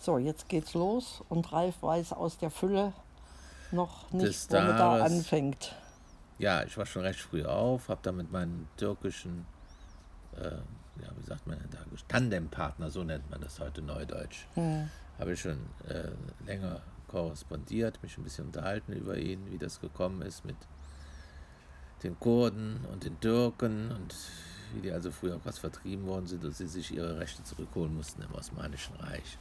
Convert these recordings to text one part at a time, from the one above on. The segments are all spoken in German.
So, jetzt geht's los und Ralf weiß aus der Fülle noch nicht, wo man da anfängt. Ja, ich war schon recht früh auf, habe da mit meinem türkischen, äh, ja, wie sagt man denn da, Tandempartner, so nennt man das heute neudeutsch, habe ich schon äh, länger korrespondiert, mich ein bisschen unterhalten über ihn, wie das gekommen ist mit den Kurden und den Türken und wie die also früher was vertrieben worden sind und sie sich ihre Rechte zurückholen mussten im Osmanischen Reich.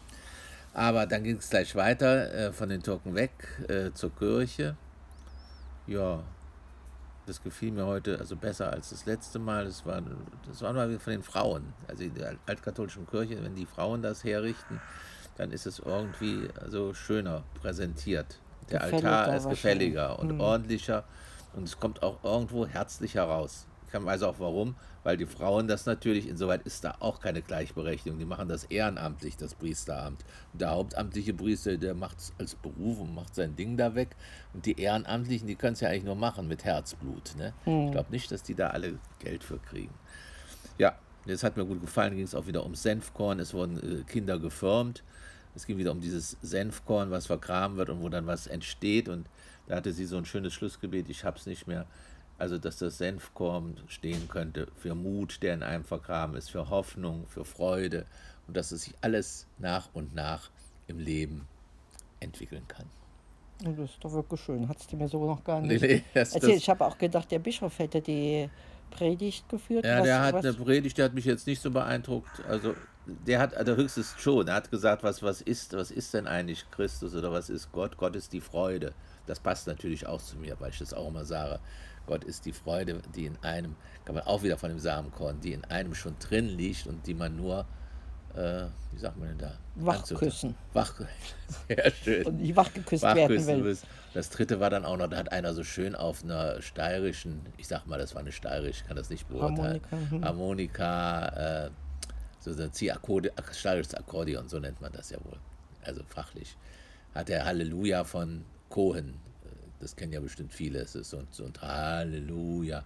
Aber dann ging es gleich weiter äh, von den Türken weg äh, zur Kirche. Ja, das gefiel mir heute also besser als das letzte Mal. Das war, das war mal von den Frauen. Also in der altkatholischen Kirche, wenn die Frauen das herrichten, dann ist es irgendwie also schöner präsentiert. Der Gefälliger Altar ist gefälliger und ordentlicher und es kommt auch irgendwo herzlicher raus. Ich weiß auch warum, weil die Frauen das natürlich, insoweit ist da auch keine Gleichberechtigung. Die machen das ehrenamtlich, das Priesteramt. Und der hauptamtliche Priester, der macht es als Beruf und macht sein Ding da weg. Und die Ehrenamtlichen, die können es ja eigentlich nur machen mit Herzblut. Ne? Ich glaube nicht, dass die da alle Geld für kriegen. Ja, das hat mir gut gefallen. ging es auch wieder um Senfkorn. Es wurden äh, Kinder gefirmt. Es ging wieder um dieses Senfkorn, was vergraben wird und wo dann was entsteht. Und da hatte sie so ein schönes Schlussgebet. Ich habe es nicht mehr. Also, dass das Senfkorn stehen könnte für Mut, der in einem vergraben ist, für Hoffnung, für Freude und dass es sich alles nach und nach im Leben entwickeln kann. Das ist doch wirklich schön. Hat es dir mir so noch gar Nee, nicht nee, das, erzählt. das, Ich habe auch gedacht, der Bischof hätte die Predigt geführt. Ja, Was- der hat was- eine Predigt, der hat mich jetzt nicht so beeindruckt. Also, der hat also höchstens schon, er hat gesagt, was, was ist, was ist denn eigentlich Christus oder was ist Gott? Gott ist die Freude. Das passt natürlich auch zu mir, weil ich das auch immer sage. Gott ist die Freude, die in einem, kann man auch wieder von dem Samenkorn, die in einem schon drin liegt und die man nur, äh, wie sagt man denn da? Wachküssen. Wach, sehr schön. und nicht wachgeküsst werden will. Das dritte war dann auch noch, da hat einer so schön auf einer steirischen, ich sag mal, das war eine steirische, ich kann das nicht beurteilen. Harmonika, hm. Harmonika, äh, so ein Ziehakkordeon, so nennt man das ja wohl. Also fachlich. Hat er Halleluja von Cohen. Das kennen ja bestimmt viele. Es ist so, ein- so ein Halleluja.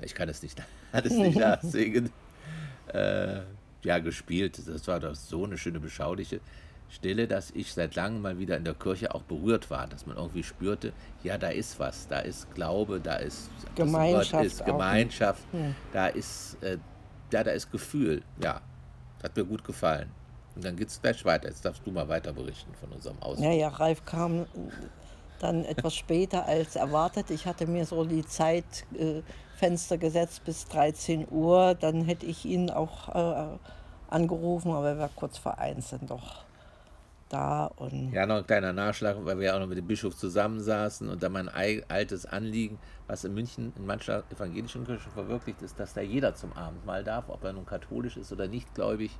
Ich kann das nicht, kann nicht nachsingen äh, ja, gespielt. Das war doch so eine schöne, beschauliche Stille, dass ich seit langem mal wieder in der Kirche auch berührt war, dass man irgendwie spürte, ja, da ist was, da ist Glaube, da ist es Gemeinschaft ist. Gemeinschaft, da ist, äh, ja, da ist Gefühl. Ja, hat mir gut gefallen. Und dann geht es gleich weiter. Jetzt darfst du mal weiter berichten von unserem Ausflug. Ja, ja, Ralf kam dann etwas später als erwartet. Ich hatte mir so die Zeitfenster gesetzt bis 13 Uhr. Dann hätte ich ihn auch äh, angerufen, aber er war kurz vor eins dann doch da. Und Ja, noch ein kleiner Nachschlag, weil wir ja auch noch mit dem Bischof zusammensaßen und da mein ei- altes Anliegen, was in München in mancher evangelischen Kirche verwirklicht ist, dass da jeder zum Abendmahl darf, ob er nun katholisch ist oder nicht gläubig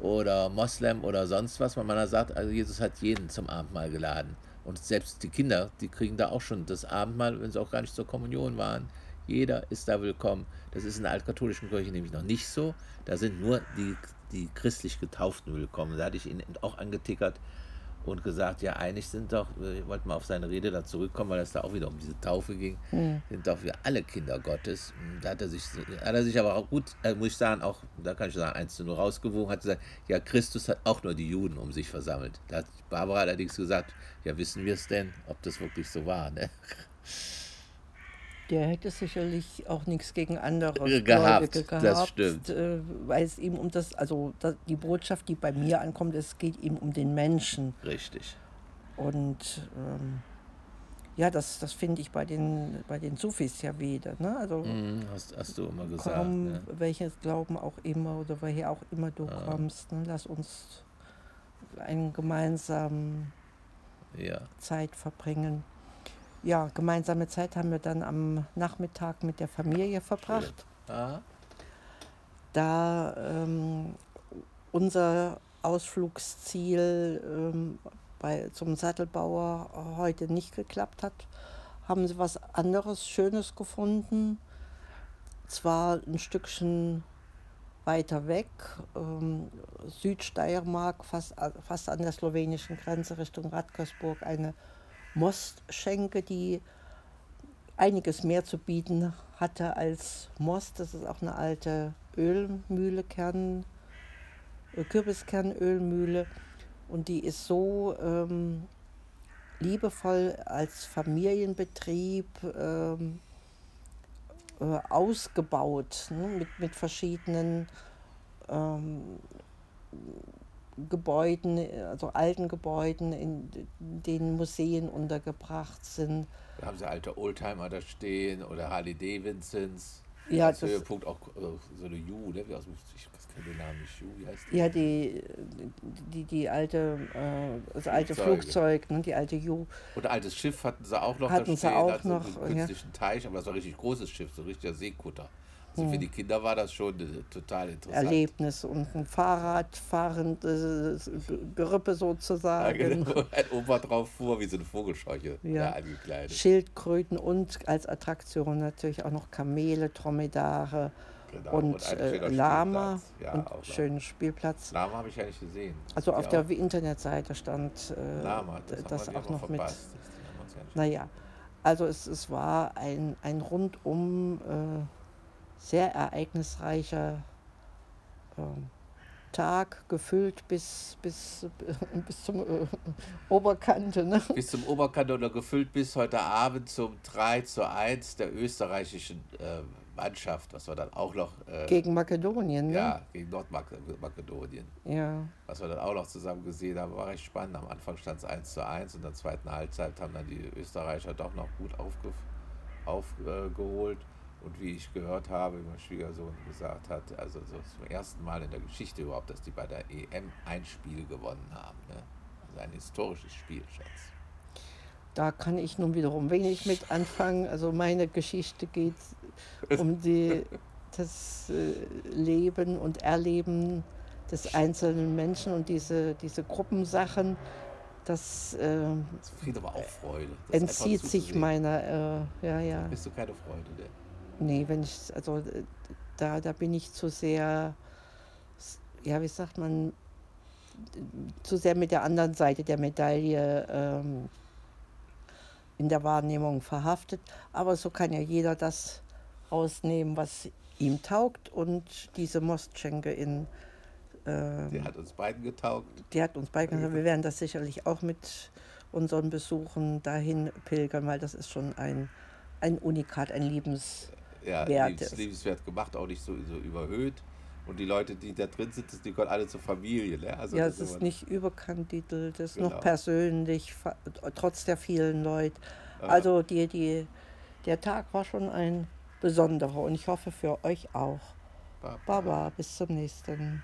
oder Moslem oder sonst was, weil man sagt, also Jesus hat jeden zum Abendmahl geladen. Und selbst die Kinder, die kriegen da auch schon das Abendmahl, wenn sie auch gar nicht zur Kommunion waren. Jeder ist da willkommen. Das ist in der altkatholischen Kirche nämlich noch nicht so. Da sind nur die, die christlich Getauften willkommen. Da hatte ich ihn auch angetickert und gesagt, ja, eigentlich sind doch, ich wollte mal auf seine Rede da zurückkommen, weil es da auch wieder um diese Taufe ging, sind doch wir alle Kinder Gottes. Und Da hat er sich, hat er sich aber auch gut, äh, muss ich sagen, auch, da kann ich sagen, eins zu nur rausgewogen, hat gesagt, ja, Christus hat auch nur die Juden um sich versammelt. Da hat Barbara allerdings gesagt, ja, wissen wir es denn, ob das wirklich so war, ne? Der hätte sicherlich auch nichts gegen andere Gehabt, Gläubige das gehabt, stimmt. äh, weil es ihm um das, also die Botschaft, die bei mir ankommt, es geht ihm um den Menschen. Richtig. Und ähm, ja, das, das finde ich bei den, bei den Sufis ja wieder. Ne? Also Mhm, hast, hast du immer gesagt. komm, Ne? welches Glauben auch immer oder woher auch immer du kommst, ne? lass uns eine gemeinsame Ja. Zeit verbringen. Ja, gemeinsame Zeit haben wir dann am Nachmittag mit der Familie verbracht. Da ähm, unser Ausflugsziel ähm, bei, zum Sattelbauer heute nicht geklappt hat, haben sie was anderes Schönes gefunden. Zwar ein Stückchen weiter weg, ähm, Südsteiermark, fast, fast an der slowenischen Grenze Richtung Radkersburg, eine Mostschenke, die einiges mehr zu bieten hatte als Most. Das ist auch eine alte Ölmühle, Kern, äh, Kürbiskernölmühle. Und die ist so ähm, liebevoll als Familienbetrieb ähm, äh, ausgebaut, ne? mit, mit verschiedenen ähm, Gebäuden, also alten Gebäuden, in denen Museen untergebracht sind. Da haben sie alte Oldtimer da stehen oder Harley Davidsons. Ja, als das- Höhepunkt auch äh, so eine Ju, ne? Ich kenne den Namen nicht, Ju, wie heißt die? Ja, die, die, die alte, äh, das alte. Flugzeug, ne, die alte Ju. Und ein altes Schiff hatten sie auch noch Hatten da sie stehen, auch also noch, einen ja. künstlichen Teich, aber das war ein richtig großes Schiff, so ein richtiger Seekutter. Also Hm. für die Kinder war das schon äh, total interessant. Erlebnis und ein Fahrradfahrendes Gerippe Ja, sozusagen. genau. Ein Opa drauf fuhr, wie so eine Vogelscheuche, Ja. ja. angekleidet. Schildkröten und als Attraktion natürlich auch noch Kamele, Dromedare Genau. und, ein äh, Lama. Ja, und auch schönen Spielplatz. Lama habe ich ja nicht gesehen. Also auf auch? der Internetseite stand äh, Lama, das, das auch noch mit. verpasst. Ja nicht- Naja, also es, es war ein, ein rundum äh, sehr ereignisreicher ähm, Tag, gefüllt bis, bis, bis zum äh, Oberkante. Ne? bis zum Oberkante oder gefüllt bis heute Abend zum 3 zu 1 der österreichischen äh, Mannschaft, was wir dann auch noch äh, Gegen Makedonien. Ne? ja, gegen Nordmakedonien, ja. was wir dann auch noch zusammen gesehen haben, war recht spannend. Am Anfang stand es 1 zu 1 und in der zweiten Halbzeit haben dann die Österreicher doch noch gut aufge, aufgeholt. Und wie ich gehört habe, wie mein Schwiegersohn gesagt hat, also so zum ersten Mal in der Geschichte überhaupt, dass die bei der EM ein Spiel gewonnen haben. Ne? Also ein historisches Spiel, Schatz. Da kann ich nun wiederum wenig mit anfangen. Also meine Geschichte geht um die, das äh, Leben und Erleben des einzelnen Menschen und diese, diese Gruppensachen. Das äh, Zufrieden, aber auch Freude. Das entzieht sich meiner, äh, ja, ja. Bist du keine Freude, ne? Nee, wenn ich, also äh, da, da bin ich zu sehr, ja, wie sagt man, zu sehr mit der anderen Seite der Medaille ähm, in der Wahrnehmung verhaftet. Aber so kann ja jeder das rausnehmen, was ihm taugt. Und diese Mostschenke in, ähm, Der hat uns beiden getaugt. die hat uns beigebracht. Wir werden das sicherlich auch mit unseren Besuchen dahin pilgern, weil das ist schon ein, ein Unikat, ein Liebens. Ja, Wert ist. liebenswert gemacht, auch nicht so, so überhöht. Und die Leute, die da drin sind, das- die gehören alle zur Familie. Ne? Also ja, es ist nicht überkandidelt, es ist Genau. noch persönlich, trotz der vielen Leute. Also die, die, der Tag war schon ein besonderer und ich hoffe für euch auch. Baba. Baba, bis zum nächsten.